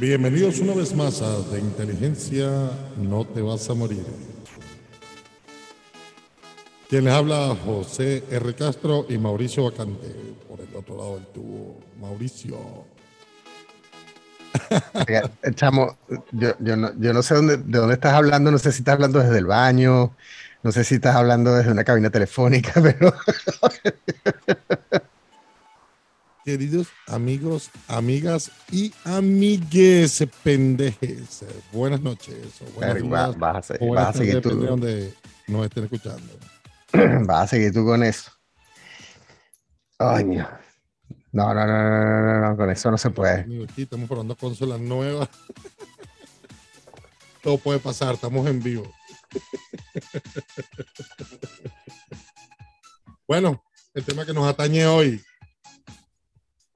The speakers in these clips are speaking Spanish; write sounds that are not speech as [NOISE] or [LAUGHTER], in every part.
Bienvenidos una vez más a De Inteligencia No Te Vas a Morir. Quien les habla, José R. Castro y Mauricio Vacante. Por el otro lado del tubo, Mauricio. Chamo, yo, no, sé de dónde estás hablando, no sé si estás hablando desde el baño, no sé si estás hablando desde una cabina telefónica, [LAUGHS] pero... Queridos amigos, amigas y amigues pendejes, buenas noches. O buenas va- días, vas a, se- o buenas vas a seguir tú, donde nos estén escuchando. [CLEARS THROAT] vas a seguir tú con eso. Ay, mío. No, no, no, no, no, no, no, con eso no se puede. Aquí estamos probando consolas nuevas. [LAUGHS] Todo puede pasar, estamos en vivo. [LAUGHS] bueno, el tema que nos atañe hoy.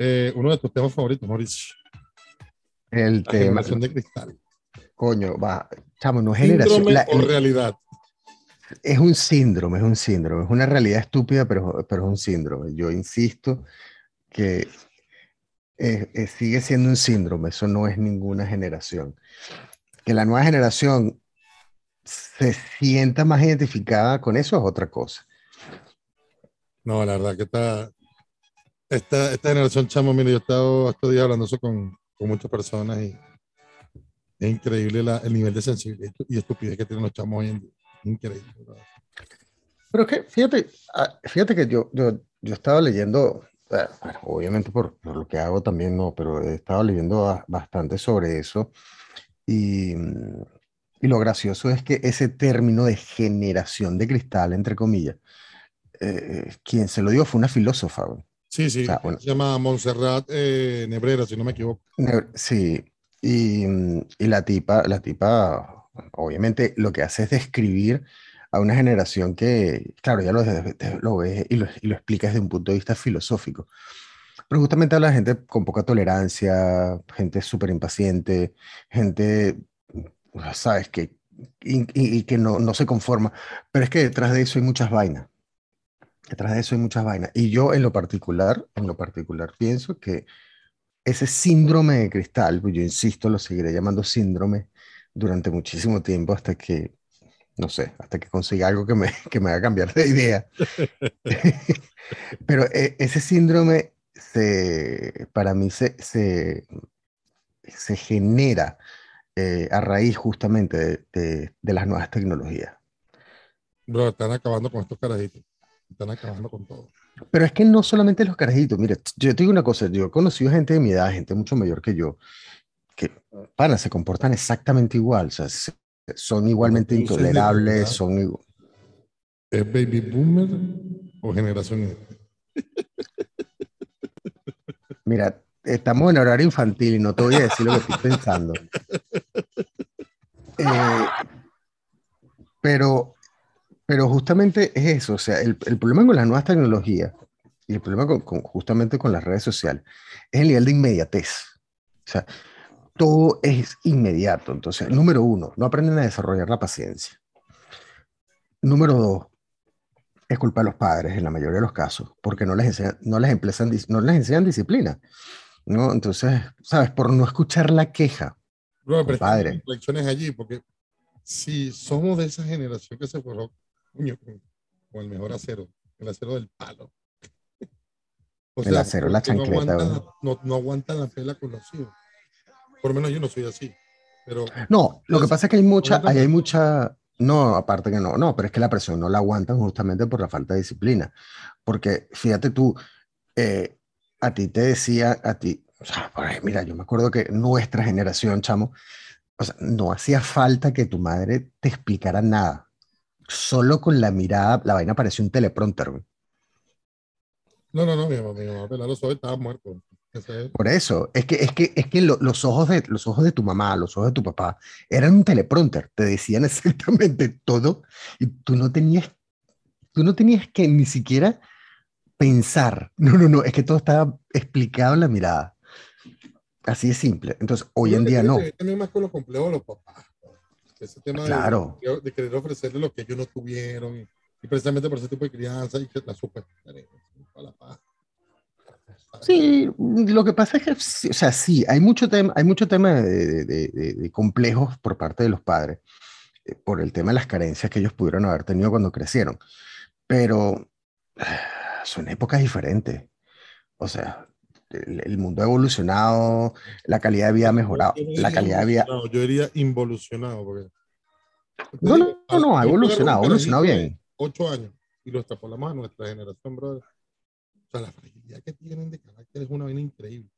Eh, uno de tus temas favoritos, Mauricio. El La tema, generación de cristal. coño, va, chamo, no es generación, la- o realidad. es un síndrome, es un síndrome, es una realidad estúpida, pero, pero es un síndrome. Yo insisto que eh, eh, sigue siendo un síndrome, eso no es ninguna generación. Que la nueva generación se sienta más identificada con eso es otra cosa. No, la verdad que está. Esta, esta generación, chamo, mire, yo he estado estos días hablando eso con, con muchas personas y es increíble la- el nivel de sensibilidad y estupidez que tienen los chamos hoy en día. Increíble. ¿verdad? Pero que, fíjate, ah, fíjate que yo, yo, yo estaba leyendo, eh, bueno, obviamente por, por lo que hago también no, pero he estado leyendo ba- bastante sobre eso y, y lo gracioso es que ese término de generación de cristal, entre comillas, eh, quien se lo dio fue una filósofa. güey. Sí, sí. Bueno. Se llama Montserrat eh, Nebrera, si no me equivoco. Sí, y, y la tipa, la tipa, obviamente lo que hace es describir a una generación que, claro, ya lo, lo ve y lo, y lo explica desde un punto de vista filosófico. Pero justamente habla de gente con poca tolerancia, gente súper impaciente, gente, sabes, que, y, y- y que no, no se conforma. Pero es que detrás de eso hay muchas vainas. Detrás de eso hay muchas vainas. Y yo en lo particular, en lo particular pienso que ese síndrome de cristal, pues yo insisto, lo seguiré llamando síndrome durante muchísimo tiempo hasta que, no sé, hasta que consiga algo que me, [LAUGHS] que me haga cambiar de idea. [LAUGHS] Pero eh, ese síndrome se, para mí se, se, se genera eh, a raíz justamente de, de- las nuevas tecnologías. Bro, están acabando con estos carajitos. Están acabando con todo. Pero es que no solamente los carajitos, mira, yo te digo una cosa, yo he conocido gente de mi edad, gente mucho mayor que yo, que, pana, se comportan exactamente igual, o sea, se- son igualmente intolerables, son... igu- ¿Es baby boomer o generación E? Mira, estamos en horario infantil y no te voy a decir lo que estoy pensando. [LAUGHS] Eh, pero, pero justamente es eso, o sea, el, el problema con las nuevas tecnologías y el problema con, con- justamente con las redes sociales es el nivel de inmediatez. O sea, todo es inmediato. Entonces, número uno, no aprenden a desarrollar la paciencia. Número dos, es culpa de los padres en la mayoría de los casos, porque no les enseñan, no les emplezan no les enseñan disciplina. ¿no? Entonces, ¿sabes? Por no escuchar la queja. Pero están reflexiones allí, porque si somos de esa generación que se forjó con, con el mejor acero, el acero del palo. [LAUGHS] O El acero, la porque no chancleta, aguantan No, no aguantan la pela con los hijos. Por lo menos yo no soy así. Pero No, lo que pasa es que hay mucha, ahí hay mucha, no, aparte que no, no, pero es que la presión no la aguantan justamente por la falta de disciplina. Porque fíjate tú, eh, a ti te decía, a ti, o sea, mira, yo me acuerdo que nuestra generación, chamo, o sea, no hacía falta que tu madre te explicara nada. Solo con la mirada, la vaina parecía un teleprompter. güey. no, no, no, mi mamá, mi mamá pelaba los ojos, estaba muerto. Ese es- Por eso, es que, es que, es que lo- los, ojos de, los ojos de tu mamá, los ojos de tu papá, eran un teleprompter, te decían [LAUGHS] exactamente todo y tú no tenías, tú no tenías que ni siquiera pensar. No, no, no, es que todo estaba explicado en la mirada. Así de simple. Entonces, hoy en día no. también más con los complejos de los papás. Ese tema de- Claro. de, de querer ofrecerle lo que ellos no tuvieron. Y, y precisamente por ese tipo de crianza y que la super. la paz. Sí, lo que pasa es que, o sea, sí, hay mucho tema, hay mucho tema de, de, de, complejos por parte de los padres, eh, por el tema de las carencias que ellos pudieron haber tenido cuando crecieron, pero son épocas diferentes. O sea, el, mundo ha evolucionado, la calidad de vida ha mejorado, la calidad de vida... yo diría involucionado, porque... No, no, no, no, ha evolucionado, ha evolucionado bien. Ocho años, y lo extrapolamos a nuestra generación, brother sea, la fragilidad que tienen de carácter es una vaina increíble.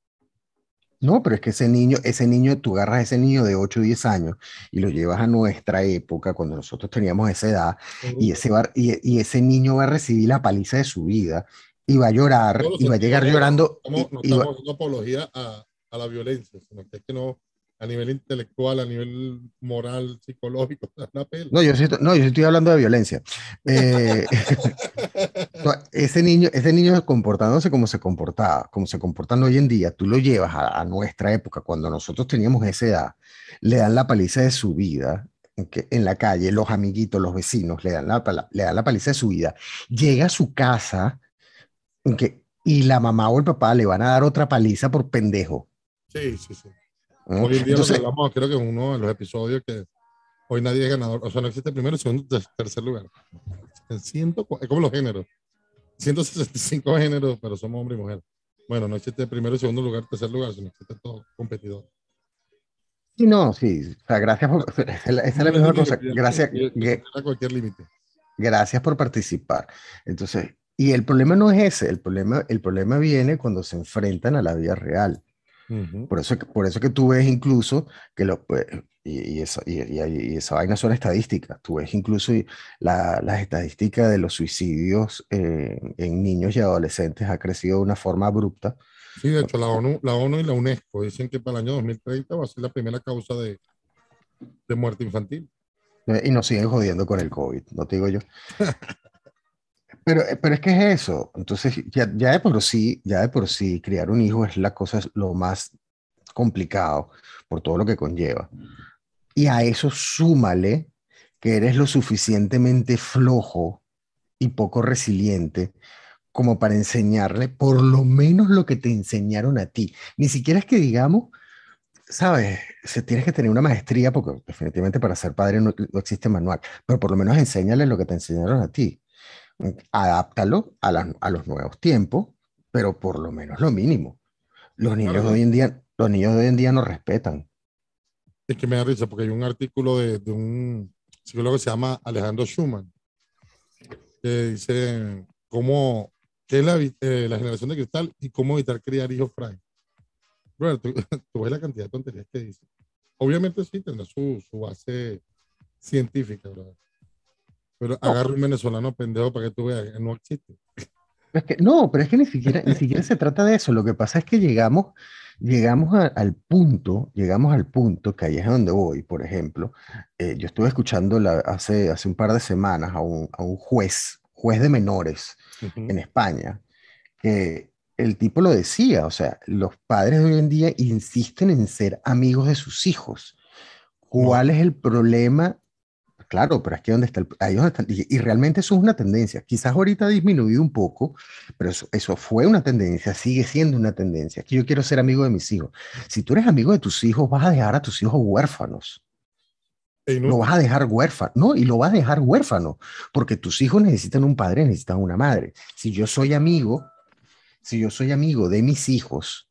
No, pero es que ese niño, ese niño, tú agarras a ese niño de 8 o 10 años y lo llevas a nuestra época, cuando nosotros teníamos esa edad, y, ese y, ese niño va a recibir la paliza de su vida va a llorar y va a llegar llorando. no estamos haciendo apología a, a, la violencia, sino que es que no, a nivel intelectual, a nivel moral, psicológico. [LAUGHS] No, yo sí, no, yo estoy hablando de violencia. Eh, [LAUGHS] [LAUGHS] ese, niño, ese niño comportándose como se comportaba, como se comportan hoy en día, tú lo llevas a, nuestra época, cuando nosotros teníamos esa edad, le dan la paliza de su vida, en, que, en la calle, los amiguitos, los vecinos, le dan la, le dan la paliza de su vida, llega a su casa que, y la mamá o el papá le van a dar otra paliza por pendejo. Sí, sí, sí. Hoy en día Entonces, hablamos, creo que en uno de los episodios que hoy nadie es ganador, o sea, no existe primero, segundo, tercer lugar. Ciento, es como los géneros. 165 géneros, pero somos hombre y mujer. Bueno, no existe primero, segundo lugar, tercer lugar, sino existe todo competidor. Sí, no, sí. O sea, gracias por. [LAUGHS] Esa es la misma cosa. Gracias. A cualquier límite. Gracias por participar. Entonces, y el problema no es ese. El problema, el problema viene cuando se enfrentan a la vida real por, eso, por eso que tú ves incluso que lo, pues, y, eso, y, y, esa vaina son estadísticas, tú ves incluso las estadísticas de los suicidios eh, en niños y adolescentes ha crecido de una forma abrupta. Sí, de hecho la ONU, la ONU y la UNESCO dicen que para el año 2030 va a ser la primera causa de, de muerte infantil. Eh, y nos siguen jodiendo con el COVID, no te digo yo. [LAUGHS] Pero, eh, pero es que es eso. Entonces, ya, ya, de por sí, ya de por sí, criar un hijo es la cosa lo más complicado por todo lo que conlleva. Y a eso súmale que eres lo suficientemente flojo y poco resiliente como para enseñarle por lo menos lo que te enseñaron a ti. Ni siquiera es que digamos, sabes, se tienes que tener una maestría porque definitivamente para ser padre no, no existe manual, pero por lo menos enséñale lo que te enseñaron a ti adáptalo a, los nuevos tiempos, pero por lo menos lo mínimo. Los niños de hoy en día, los niños hoy en día no respetan. Es que me da risa porque hay un artículo de, un psicólogo que se llama Alejandro Schumann, que dice cómo, qué es la, eh, la generación de cristal y cómo evitar criar hijos frágiles. [LAUGHS] tú, ves la cantidad de tonterías que dice. Obviamente sí tendrá su, su base científica, ¿verdad? Pero agarra un venezolano pendejo para que tú veas, no existe. no, pero es que ni siquiera, ni siquiera se trata de eso. Lo que pasa es que llegamos, llegamos al punto, llegamos al punto, que ahí es donde voy, por ejemplo. Eh, yo estuve escuchando la, hace, hace un par de semanas a un, a un juez, juez de menores en España, que el tipo lo decía, o sea, los padres de hoy en día insisten en ser amigos de sus hijos. ¿Cuál es el problema Claro, pero aquí donde está, el, ahí donde está y, realmente eso es una tendencia. Quizás ahorita ha disminuido un poco, pero eso, eso fue una tendencia, sigue siendo una tendencia. Que yo quiero ser amigo de mis hijos. Si tú eres amigo de tus hijos, vas a dejar a tus hijos huérfanos. No. Lo vas a dejar huérfano, no, y lo vas a dejar huérfano, porque tus hijos necesitan un padre, necesitan una madre. Si yo soy amigo, si yo soy amigo de mis hijos,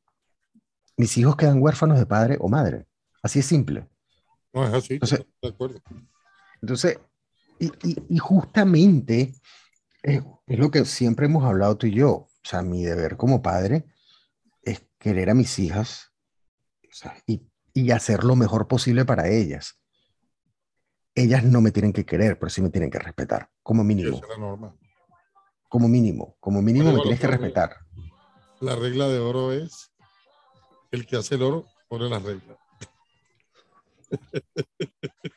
mis hijos quedan huérfanos de padre o madre. Así es simple. No, es así, Entonces, de acuerdo. Entonces, y, justamente es, lo que siempre hemos hablado tú y yo. O sea, mi deber como padre es querer a mis hijas y, y, hacer lo mejor posible para ellas. Ellas no me tienen que querer, pero sí me tienen que respetar, como mínimo. Como mínimo, como mínimo me tienes que respetar. La regla de oro es, el que hace el oro pone las reglas.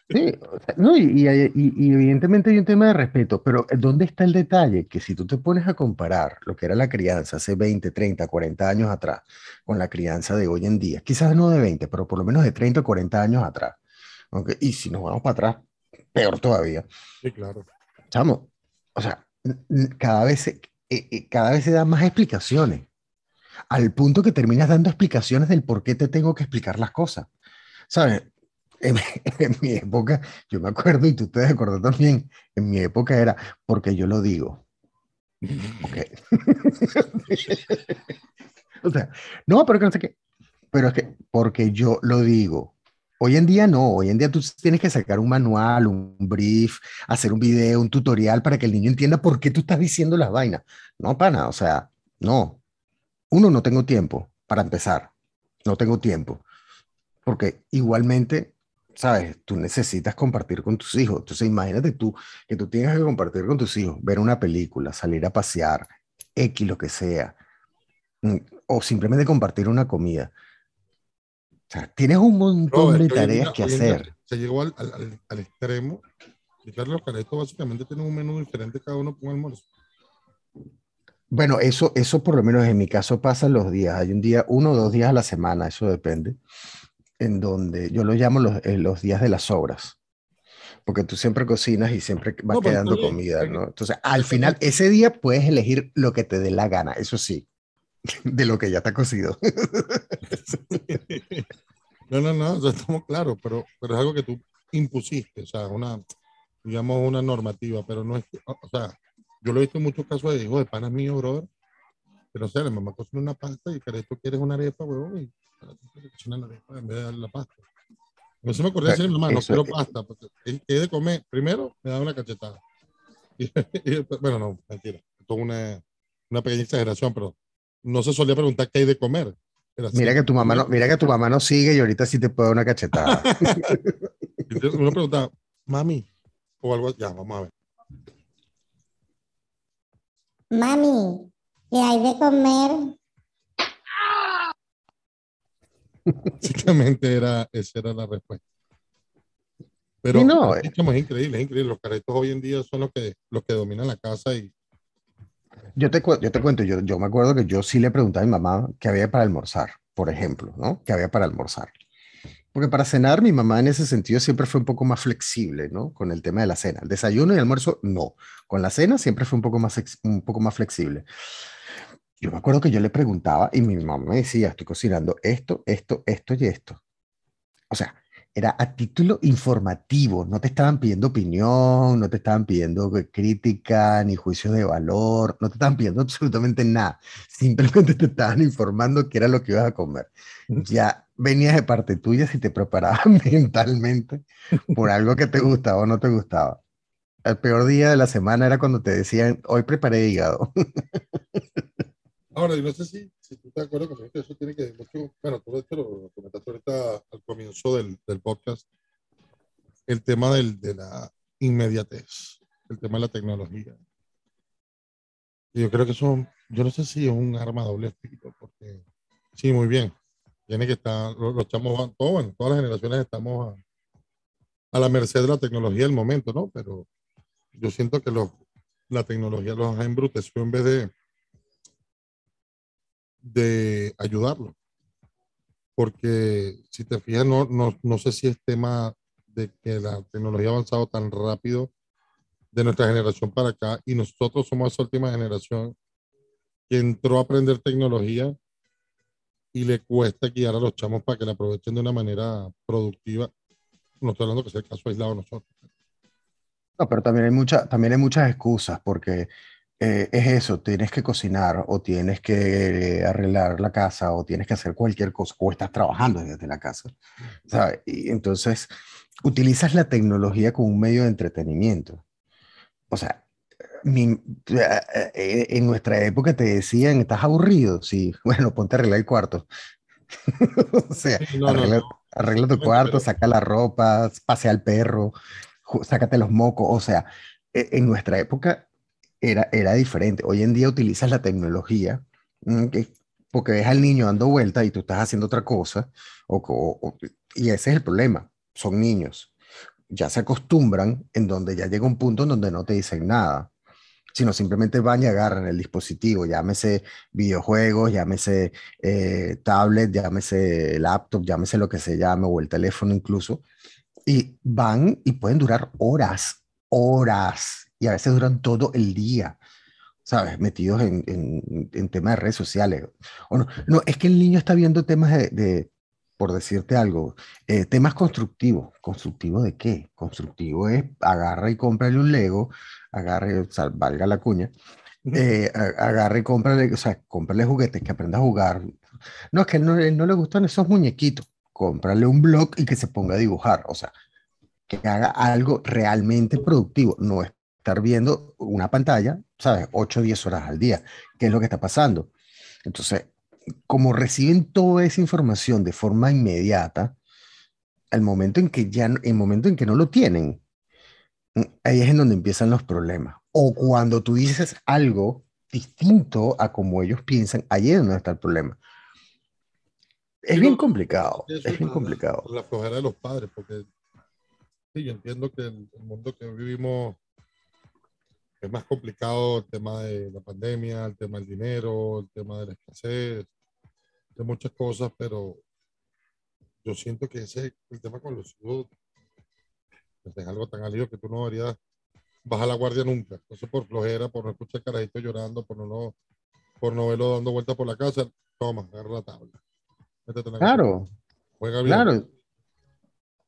Sí, no, y, evidentemente hay un tema de respeto, pero ¿dónde está el detalle? Que si tú te pones a comparar lo que era la crianza hace 20, 30, 40 años atrás con la crianza de hoy en día, quizás no de 20, pero por lo menos de 30 o 40 años atrás, y si nos vamos para atrás, peor todavía. Sí, claro. Chamo, o sea, cada vez, se, eh, eh, cada vez se dan más explicaciones. al punto que terminas dando explicaciones del por qué te tengo que explicar las cosas. ¿Sabes? [LAUGHS] En, mi época, yo me acuerdo, y tú te acuerdas también, en mi época era porque yo lo digo. Okay. [LAUGHS] [LAUGHS] o sea, no, pero que no sé qué. Pero es que porque yo lo digo. Hoy en día no, hoy en día tú tienes que sacar un manual, un brief, hacer un video, un tutorial para que el niño entienda por qué tú estás diciendo las vainas. No, pana, o sea, no. Uno, no tengo tiempo para empezar. No tengo tiempo. Porque igualmente, sabes, tú necesitas compartir con tus hijos. Entonces, imagínate tú que tú tienes que compartir con tus hijos, ver una película, salir a pasear, X, lo que sea, mm, o simplemente compartir una comida o sea, tienes un montón de tareas que hacer. Se llegó al, al, al extremo y Carlos Careto básicamente tiene un menú diferente cada uno con almuerzo. Bueno, eso, eso por lo menos en mi caso pasa los días. Hay un día, uno o dos días a la semana, eso depende, en donde yo lo llamo los, eh, los días de las obras. Porque tú siempre cocinas y siempre va quedando comida, ¿no? Entonces, al final, ese día puedes elegir lo que te dé la gana, eso sí [LAUGHS] de lo que ya está cocido. [LAUGHS] No, no, no, estamos claros, pero, pero es algo que tú impusiste, o sea, una, digamos, una normativa, pero no es, o sea, yo lo he visto en muchos casos de hijos de panas míos, brother, pero o sea, la mamá cocina una pasta y que esto quieres una arepa, huevón, y cocina la arepa en vez de darle la pasta. No se me ocurrió decir, mamá, no quiero pasta, porque que de comer, primero me da una cachetada. [LAUGHS] bueno, no, mentira, esto es una, una pequeña exageración, pero no se solía preguntar qué hay de comer. Mira que, tu mamá no, mira que tu mamá no sigue y ahorita sí te puede dar una cachetada. [LAUGHS] uno pregunta, mami, o algo, ya, vamos a ver. Mami, ¿qué hay de comer? [LAUGHS] Básicamente era, esa era la respuesta. Pero no, es, es increíble, es increíble. Los caretos hoy en día son los que, los que dominan la casa y, yo te, yo te cuento, yo, yo me acuerdo que yo sí le preguntaba a mi mamá qué había para almorzar, por ejemplo, ¿no? ¿Qué había para almorzar? Porque para cenar mi mamá en ese sentido siempre fue un poco más flexible, ¿no? Con el tema de la cena. El desayuno y el almuerzo, no. Con la cena siempre fue un poco más, un poco más flexible. Yo me acuerdo que yo le preguntaba y mi mamá me decía, estoy cocinando esto, esto, esto y esto. O sea, era a título informativo, no te estaban pidiendo opinión, no te estaban pidiendo crítica ni juicio de valor, no te estaban pidiendo [LAUGHS] absolutamente nada, simplemente te estaban informando qué era lo que ibas a comer. Ya venías de parte tuya si te preparabas [LAUGHS] mentalmente por algo que te gustaba o no te gustaba. El peor día de la semana era cuando te decían, hoy preparé hígado. [LAUGHS] Ahora, yo no sé si, si tú estás de acuerdo con que eso tiene que mucho, bueno, todo esto lo comentaste ahorita al comienzo del, del podcast, el tema del, de la inmediatez, el tema de la tecnología. Yo creo que eso, yo no sé si es un arma doble espíritu, porque sí, muy bien, tiene que estar, los, los chamos, todo, bueno, todas las generaciones estamos a, a, la merced de la tecnología del momento, ¿no? Pero yo siento que los, la tecnología los ha embrutecido en vez de de ayudarlo. Porque si te fijas, no, no, no sé si es tema de que la tecnología ha avanzado tan rápido de nuestra generación para acá y nosotros somos esa última generación que entró a aprender tecnología y le cuesta guiar a los chamos para que la aprovechen de una manera productiva. No estoy hablando que sea el caso aislado de nosotros. No, pero también hay, mucha, también hay muchas excusas porque eh, es eso, tienes que cocinar o tienes que arreglar la casa o tienes que hacer cualquier cosa o estás trabajando desde la casa. ¿sabes? Y entonces utilizas la tecnología como un medio de entretenimiento. O sea, mi, eh, eh, en nuestra época te decían, ¿estás aburrido? Sí, [LAUGHS] bueno, ponte a arreglar el cuarto. [LAUGHS] o sea, arregla, tu cuarto, saca la ropa, pasea al perro, sácate los mocos. O sea, e, en nuestra época era, era diferente. Hoy en día utilizas la tecnología mm, porque ves al niño dando vueltas y tú estás haciendo otra cosa, y ese es el problema, son niños. Ya se acostumbran en donde ya llega un punto en donde no te dicen nada, sino simplemente van y agarran el dispositivo, llámese videojuegos, llámese eh, tablet, llámese laptop, llámese lo que se llame, o el teléfono incluso, y van y pueden durar horas, horas y a veces duran todo el día. ¿sabes? Metidos en, en, en temas de redes sociales. O no, no, es que el niño está viendo temas de, de por decirte algo, eh, temas constructivos. ¿Constructivo de qué? Constructivo es agarra y cómprale un Lego, agarre, o sea, valga la cuña, eh, agarra y cómprale, o sea, cómprale juguetes que aprenda a jugar. No, es que no, no le gustan esos muñequitos. Cómprale un blog y que se ponga a dibujar. O sea, que haga algo realmente productivo, no estar viendo una pantalla, ¿sabes? 8 o 10 horas al día, ¿qué es lo que está pasando? Entonces, como reciben toda esa información de forma inmediata, al momento en que ya, el momento en que no lo tienen, ahí es en donde empiezan los problemas. O cuando tú dices algo distinto a como ellos piensan, ahí es donde está el problema. Es bien complicado, es bien la- complicado. por La flojera de los padres, porque sí, yo entiendo que el, el mundo que vivimos es más complicado, el tema de la pandemia, el tema del dinero, el tema de la escasez, de muchas cosas, pero yo siento que ese el tema con los hijos pues, es algo tan alivio que tú no deberías bajar la guardia nunca. Entonces, por flojera, por no escuchar carajito llorando, por no, por no verlo dando vueltas por la casa, toma, agarra la tabla. Métete en la Claro, Juega bien. claro.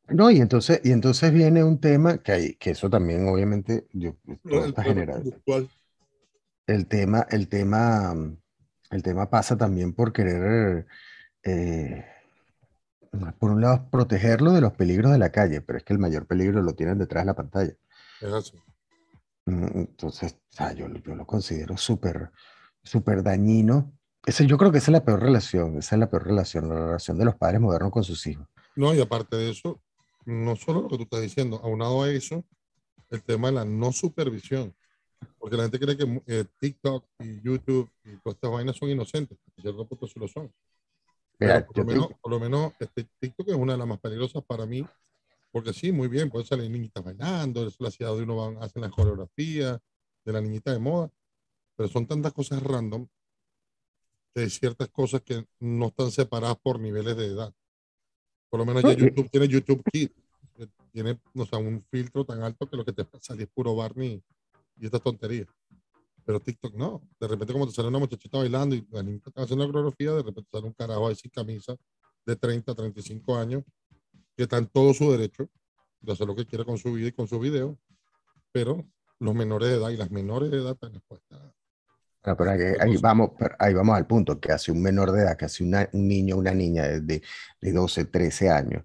No, y entonces, y entonces viene un tema que, hay, que eso también, obviamente, yo, todo El está generado. El tema, el tema, mm, el tema pasa también por querer, eh, por un lado, protegerlo de los peligros de la calle, pero es que el mayor peligro lo tienen detrás de la pantalla. Así. Mm, Entonces, yo, yo lo considero súper, súper dañino. Ese, yo creo que esa es la peor relación, esa es la peor relación, la relación de los padres modernos con sus hijos. No, y aparte de eso, no solo lo que tú estás diciendo, aunado a eso, el tema de la no supervisión. Porque la gente cree que eh, TikTok y YouTube y todas estas vainas son inocentes. A cierto punto sí lo son. Mira, por, lo menos, por lo menos este TikTok es una de las más peligrosas para mí. Porque sí, muy bien, puede salir niñitas bailando, eso la ciudad de uno van, hacen las coreografías de la niñita de moda. Pero son tantas cosas random hay ciertas cosas que no están separadas por niveles de edad. Por lo menos ya YouTube tiene YouTube Kids, tiene o sea, un filtro tan alto que lo que te va a salir es puro Barney y estas tonterías. Pero TikTok no. De repente, como te sale una muchachita bailando y la niña está haciendo la coreografía, de repente sale un carajo ahí sin camisa de 30, 35 años, que está en todo su derecho de hacer lo que quiera con su vida y con su video, pero los menores de edad y las menores de edad están expuestas. Bueno, pero ahí, ahí vamos, pero ahí vamos al punto, que hace un menor de edad, que hace una- un niño o una niña de, de, de 12, 13 años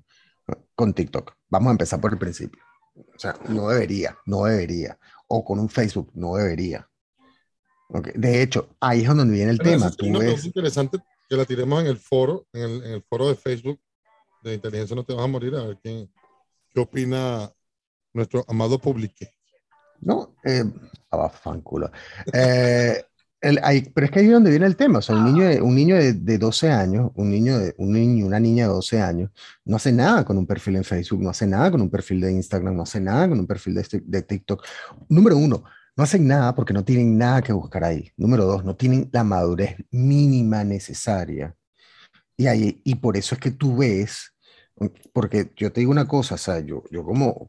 con TikTok. Vamos a empezar por el principio. O sea, no debería, no debería. O con un Facebook, no debería. Ok, De hecho, ahí es donde viene el Pero tema. Tú ves, interesante que la tiremos en el foro, en el, en el foro de Facebook de Inteligencia No Te Vas a Morir, a ver quién, qué opina nuestro amado publique. ¿no? Eh, ah. Eh, el- ahí- pero es que ahí es donde viene el tema. O sea, un niño de, un niño de, de 12 años, un niño de, un niño, una niña de 12 años, no hace nada con un perfil en Facebook, no hace nada con un perfil de Instagram, no hace nada con un perfil de, este- de TikTok. Número uno, no hacen nada porque no tienen nada que buscar ahí. Número dos, no tienen la madurez mínima necesaria. Y, ahí, y por eso es que tú ves, porque yo te digo una cosa, o sea, yo, yo como-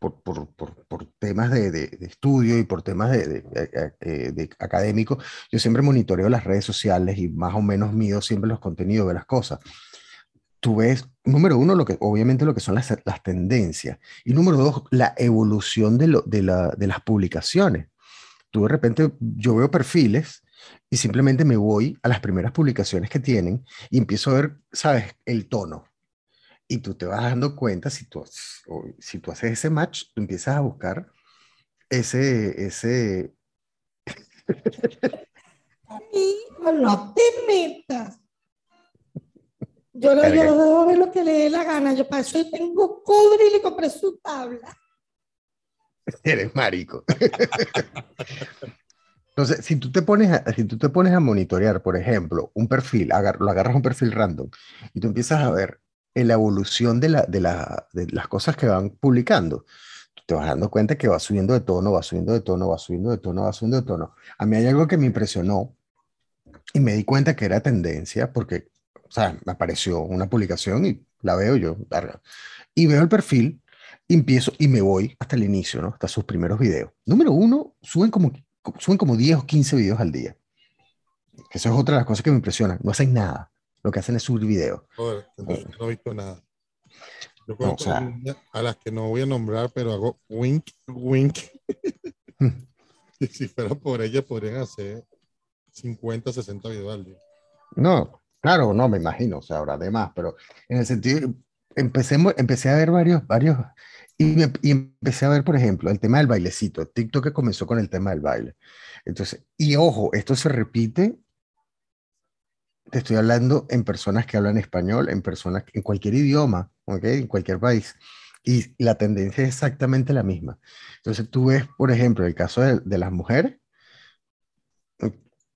por, por, por, por temas de, de, de estudio y por temas de, de, eh, eh, de académico, yo siempre monitoreo las redes sociales y más o menos mido siempre los contenidos de las cosas. Tú ves, número uno, lo que, obviamente lo que son las, las tendencias. Y número dos, la evolución de, lo, la, de las publicaciones. Tú de repente, yo veo perfiles y simplemente me voy a las primeras publicaciones que tienen y empiezo a ver, ¿sabes? El tono. Y tú te vas dando cuenta, si tú, si tú haces ese match, tú empiezas a buscar ese, ese, Hijo, no te metas. Yo no, yo debo ver lo que le dé la gana. Yo para eso tengo cobre y le compré su tabla. eres marico. Entonces, si tú te pones a, si tú te pones a monitorear, por ejemplo, un perfil, agar- lo agarras un perfil random y tú empiezas a ver en la evolución de, la, de, la, de las cosas que van publicando, tú te vas dando cuenta que va subiendo de tono, va subiendo de tono, va subiendo de tono, va subiendo de tono. A mí hay algo que me impresionó y me di cuenta que era tendencia porque, o sea, me apareció una publicación y la veo yo, verga. y veo el perfil y empiezo y me voy hasta el inicio, ¿no? Hasta sus primeros videos. Número uno, suben como suben como 10 o 15 videos al día. Eso es otra de las cosas que me impresiona. No hacen nada. Lo que hacen es subir videos. Joder, entonces no he visto nada. Yo No, o sea- a las que no voy a nombrar, pero hago wink, wink. [LAUGHS] y si fuera por ellas, podrían hacer 50, 60 videos al día. No, claro, no, me imagino, o sea, habrá de más, pero en el sentido, empecemos, empecé a ver varios, varios, y, me- y empecé a ver, por ejemplo, el tema del bailecito. TikTok que comenzó con el tema del baile. Entonces, y ojo, esto se repite, te estoy hablando en personas que hablan español, en personas, en cualquier idioma, ¿ok? En cualquier país. Y la tendencia es exactamente la misma. Entonces, tú ves, por ejemplo, el caso de, de las mujeres,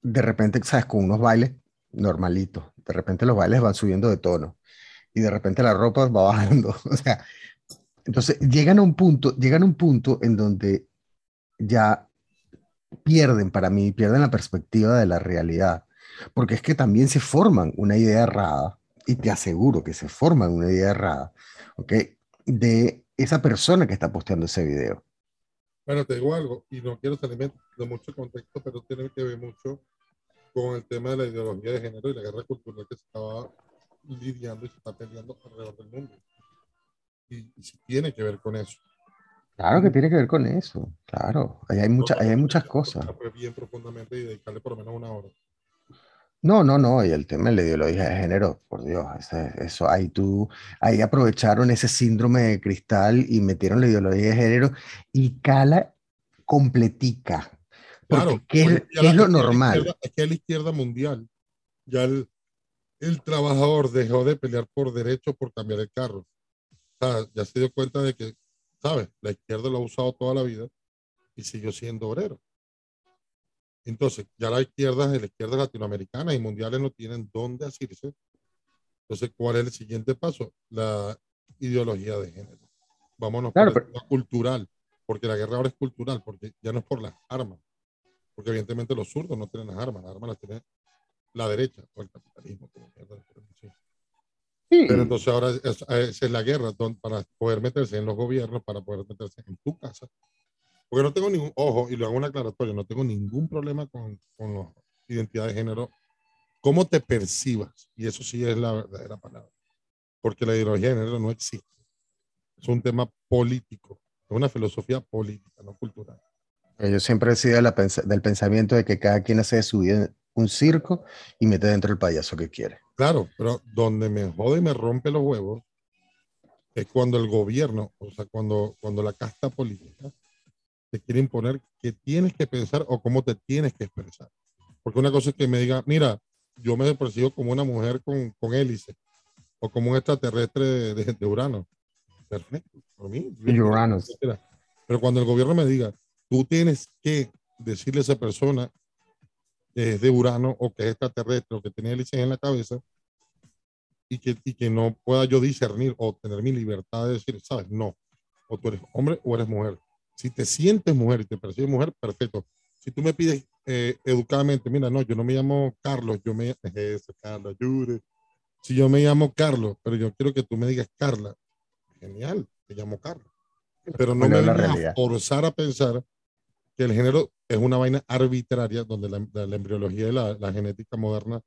de repente, ¿sabes? Con unos bailes normalitos. De repente los bailes van subiendo de tono y de repente la ropa va bajando. [LAUGHS] O sea, entonces llegan a un punto, llegan a un punto en donde ya pierden para mí, pierden la perspectiva de la realidad. Porque es que también se forman una idea errada, y te aseguro que se forman una idea errada, ¿ok? De esa persona que está posteando ese video. Bueno, te digo algo, y no quiero salirme de mucho contexto, pero tiene que ver mucho con el tema de la ideología de género y la guerra cultural que se estaba lidiando y se está peleando alrededor del mundo. Y, y tiene que ver con eso. Claro que tiene que ver con eso, claro. Ahí hay, mucha, ahí hay muchas cosas. Bien profundamente y dedicarle por lo menos una hora. No, no, no, y el tema de la ideología de género, por Dios, ese- eso, ahí tú, ahí aprovecharon ese síndrome de cristal y metieron la ideología de género y cala completica. Porque, Claro, ¿qué, es, qué es lo normal? que a la izquierda mundial ya el, el trabajador dejó de pelear por derecho por cambiar el carro. O sea, ya se dio cuenta de que, ¿sabes? La izquierda lo ha usado toda la vida y siguió siendo obrero. Entonces, ya la izquierda, la izquierda latinoamericana y mundiales no tienen dónde asirse. Entonces, ¿cuál es el siguiente paso? La ideología de género. Vámonos Claro, por el cultural, porque la guerra ahora es cultural, porque ya no es por las armas, porque evidentemente los zurdos no tienen las armas, las armas las tiene la derecha o el capitalismo. como mierda. Sí, Pero entonces ahora es- esa es la guerra para poder meterse en los gobiernos, para poder meterse en tu casa. Porque no tengo ningún, ojo, y lo hago una aclaratoria, no tengo ningún problema con, con la identidad de género, cómo te percibas, y eso sí es la verdadera palabra, porque la ideología de género no existe. Es un tema político, es una filosofía política, no cultural. yo siempre he sido de la pens- del pensamiento de que cada quien hace de su vida un circo y mete dentro el payaso que quiere. Claro, pero donde me jode y me rompe los huevos es cuando el gobierno, o sea, cuando, cuando la casta política te quiere imponer qué tienes que pensar o cómo te tienes que expresar. Porque una cosa es que me diga, mira, yo me percibo como una mujer con, con hélice o como un extraterrestre de, de- de Urano. Perfecto, por mí. Uranus. Pero cuando el gobierno me diga, tú tienes que decirle a esa persona que es de Urano o que es extraterrestre o que tiene hélices en la cabeza y que, y que no pueda yo discernir o tener mi libertad de decir, sabes, no, o tú eres hombre o eres mujer. Si te sientes mujer y te percibes mujer, perfecto. Si tú me pides eh, educadamente, mira, no, yo no me llamo Carlos, yo me [LAUGHS] eso, Carla, ayude. Si yo me llamo Carlos, pero yo quiero que tú me digas Carla, genial, te llamo Carlos. Pero no Bueno, me vengas a forzar a pensar que el género es una vaina arbitraria donde la, la- la embriología y la, la genética moderna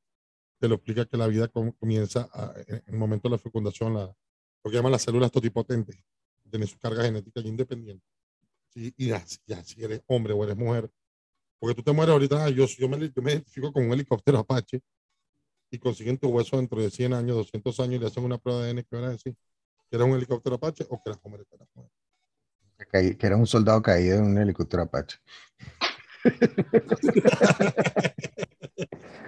te lo explica que la vida com- comienza a- en el momento de la fecundación, la, lo que llaman las células totipotentes, tienen su carga genética independiente. Sí, y ya, ya si eres hombre o eres mujer, porque tú te mueres ahorita, ah, yo, yo, me, yo me identifico con un helicóptero Apache y consiguen tu hueso dentro de 100 años, 200 años y le hacen una prueba de ADN que van a decir que eres un helicóptero Apache o que eres hombre. Que eres mujer. Que, caí- que era un soldado caído en un helicóptero Apache. [LAUGHS]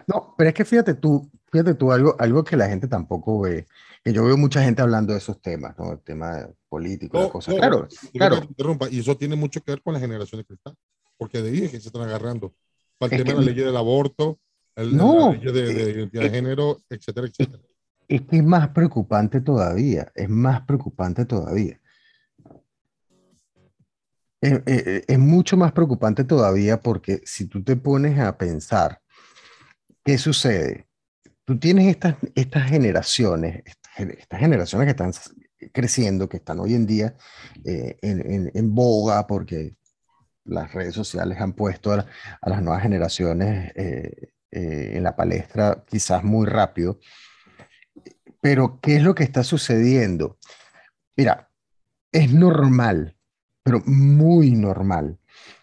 No, pero es que fíjate tú, fíjate tú algo, algo que la gente tampoco ve, que yo veo mucha gente hablando de esos temas, ¿no? El tema político, No, cosa. no, Claro, claro. interrumpa, y eso tiene mucho que ver con la generación de cristal, porque de ahí es que se están agarrando. Para el Es tema que- de la ley del aborto, el, No, la ley de, de eh, identidad de eh, género, etcétera, etcétera. Es que es más preocupante todavía, es más preocupante todavía. Es, es- es mucho más preocupante todavía porque si tú te pones a pensar, ¿qué sucede? Tú tienes estas, estas generaciones, estas, gen- estas generaciones que están creciendo, que están hoy en día eh, en, en- en boga porque las redes sociales han puesto a, a las nuevas generaciones eh, eh, en la palestra quizás muy rápido. Pero, ¿qué es lo que está sucediendo? Mira, es normal, pero muy normal,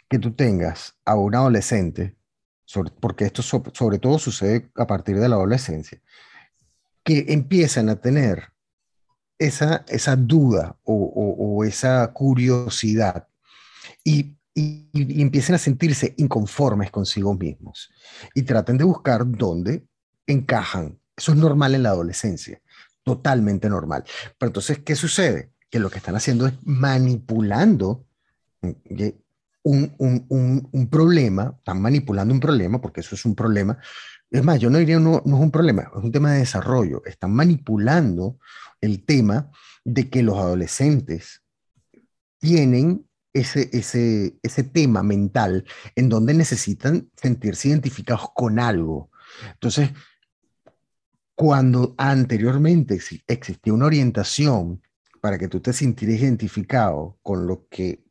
que tú tengas a un adolescente, sobre- porque esto so- sobre todo sucede a partir de la adolescencia, que empiezan a tener esa, esa duda o, o- esa curiosidad y, y, y empiecen a sentirse inconformes consigo mismos y traten de buscar dónde encajan. Eso es normal en la adolescencia, totalmente normal. Pero entonces, ¿qué sucede? Que lo que están haciendo es manipulando ¿ok? Un, un, un, problema, están manipulando un problema, porque eso es un problema. Es más, yo no diría no, no es un problema, es un tema de desarrollo. Están manipulando el tema de que los adolescentes tienen ese, ese, ese tema mental en donde necesitan sentirse identificados con algo. Entonces, cuando anteriormente exi- existía una orientación para que tú te sintieras identificado con lo que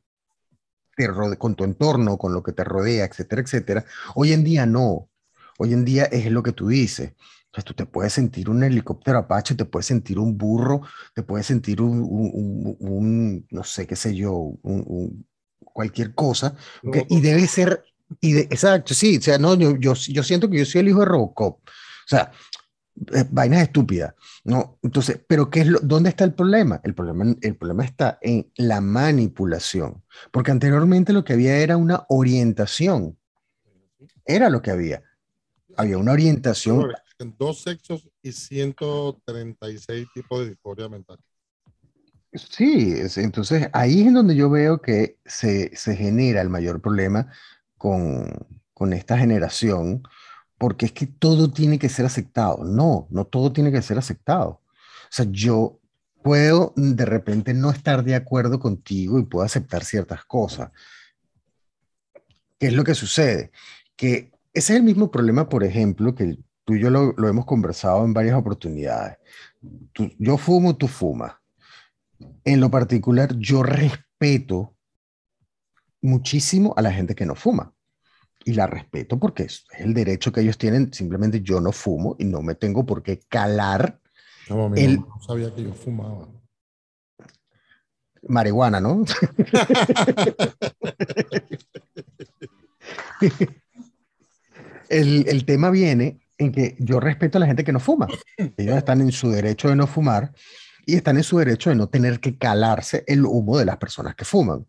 te rode- con tu entorno, con lo que te rodea, etcétera, etcétera, hoy en día no. Hoy en día es lo que tú dices. Entonces tú te puedes sentir un helicóptero Apache, te puedes sentir un burro, te puedes sentir un, un- un- un, no sé, qué sé yo, cualquier cosa. Y debe ser, y de- exacto, sí, o sea, no, yo, yo, yo siento que yo soy el hijo de Robocop. O sea, vainas estúpidas, ¿no? Entonces, pero ¿qué es lo, ¿dónde está el problema? El problema, el problema está en la manipulación, porque anteriormente lo que había era una orientación, era lo que había. Había una orientación, En dos sexos y 136 tipos de disforia mental. sí, es- entonces ahí es donde yo veo que se, se genera el mayor problema con, con esta generación, porque es que todo tiene que ser aceptado. No, no todo tiene que ser aceptado. O sea, yo puedo de repente no estar de acuerdo contigo y puedo aceptar ciertas cosas. ¿Qué es lo que sucede? Que ese es el mismo problema, por ejemplo, que tú y yo lo, lo hemos conversado en varias oportunidades. Tú- yo fumo, tú fumas. En lo particular, yo respeto muchísimo a la gente que no fuma. Y la respeto porque es el derecho que ellos tienen. Simplemente yo no fumo y no me tengo por qué calar El- mamá no sabía que yo fumaba. marihuana, ¿no? el, el tema viene en que yo respeto a la gente que no fuma. Ellos están en su derecho de no fumar y están en su derecho de no tener que calarse el humo de las personas que fuman.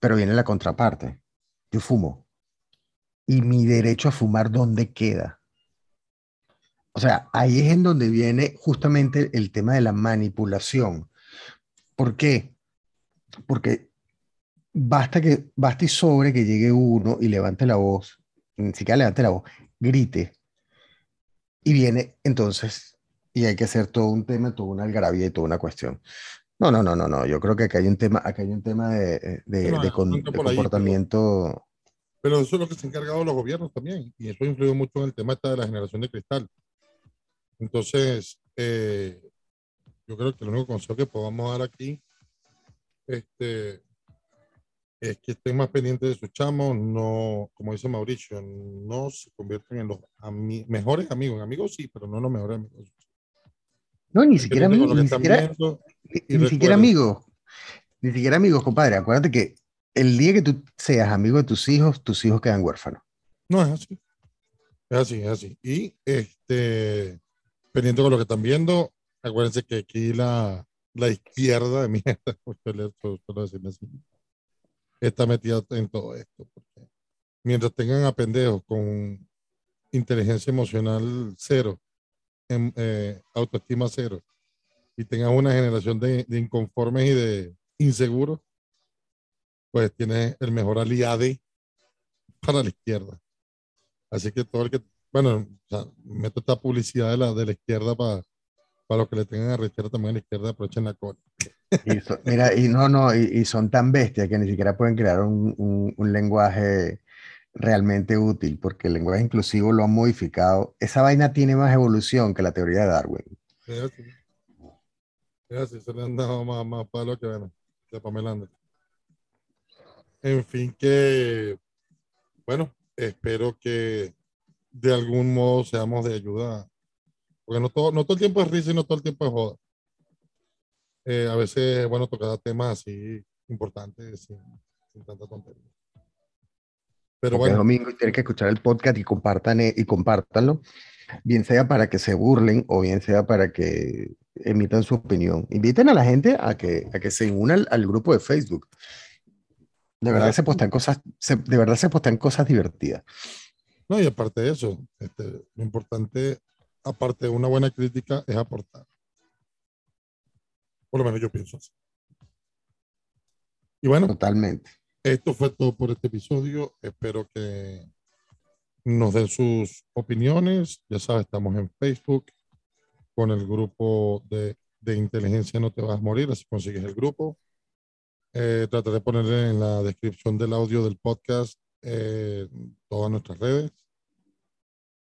Pero viene la contraparte. Yo fumo. ¿Y mi derecho a fumar dónde queda? O sea, ahí es en donde viene justamente el tema de la manipulación. ¿Por qué? Porque basta que basta y sobre que llegue uno y levante la voz, ni siquiera levante la voz, grite. Y viene entonces, y hay que hacer todo un tema, toda una algarabía y toda una cuestión. No, no, no, no, no. Yo creo que acá hay un tema, acá hay un tema de, de- No, de con- comportamiento. Pero eso es lo que se han encargado los gobiernos también. Y eso ha influido mucho en el tema de la generación de cristal. Entonces, eh, yo creo que el único consejo que podamos dar aquí este, es que estén más pendientes de sus chamos, no, como dice Mauricio, no se convierten en los ami- mejores amigos. Amigos sí, pero no los mejores amigos. No, ni siquiera amigos, ni siquiera, ni, siquiera amigos. Ni siquiera amigos, compadre. Acuérdate que el día que tú seas amigo de tus hijos, tus hijos quedan huérfanos. No, es así. Es así, es así. Y este, pendiente con lo que están viendo, acuérdense que aquí la, la izquierda de mierda, [LAUGHS] así, está metida en todo esto. porque mientras tengan a pendejos con inteligencia emocional cero, em- eh, autoestima cero, y tengan una generación de, de inconformes y de inseguros, pues tienes el mejor aliado para la izquierda. Así que todo el que, bueno, o sea, meto esta publicidad de la, de la izquierda para para los que le tengan a rechazar también a la izquierda, aprovechen la cola. Y mira, y no, no, y, y son tan bestias que ni siquiera pueden crear un, un- un lenguaje realmente útil, porque el lenguaje inclusivo lo han modificado. Esa vaina tiene más evolución que la teoría de Darwin. Así. Es así, se le han dado más, más palos que bueno, de Pamela Anderson. En fin, que, bueno, espero que de algún modo seamos de ayuda, porque no todo, no todo el tiempo es risa y no todo el tiempo es joda. Eh, a veces, bueno, tocar temas así importantes sin, sin tanta tontería. Pero Porque es bueno, domingo y tienen que escuchar el podcast y compartan e- y compártanlo, bien sea para que se burlen o bien sea para que emitan su opinión. Inviten a la gente a que, a que se unan al, al grupo de Facebook. De verdad Claro. se postean cosas, se- de verdad se postean cosas divertidas. no, y aparte de eso, este, lo importante, aparte de una buena crítica, es aportar. Por lo menos yo pienso así. Y bueno, Totalmente. Esto fue todo por este episodio. Espero que nos den sus opiniones. Ya sabes, estamos en Facebook con el grupo de, de inteligencia No Te Vas a Morir, así consigues el grupo. Eh, trataré de poner en la descripción del audio del podcast eh, todas nuestras redes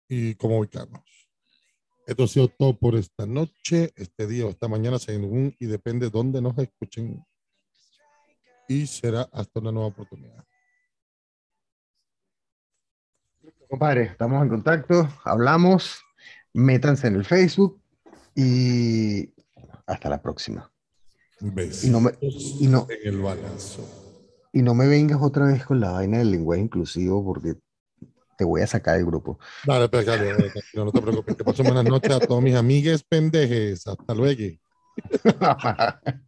y cómo ubicarnos. Esto ha sido todo por esta noche, este día o esta mañana, según y depende de dónde nos escuchen y será hasta una nueva oportunidad. Compadre, estamos en contacto, hablamos, métanse en el Facebook y hasta la próxima. Besitos Y no me- y no- en el balazo. Y no me vengas otra vez con la vaina del lenguaje inclusivo porque te voy a sacar del grupo. Dale, pues, dale, dale, tranquilo, no te preocupes. Que pasen buenas noches a todos mis amigues pendejes. Hasta luego. [LAUGHS]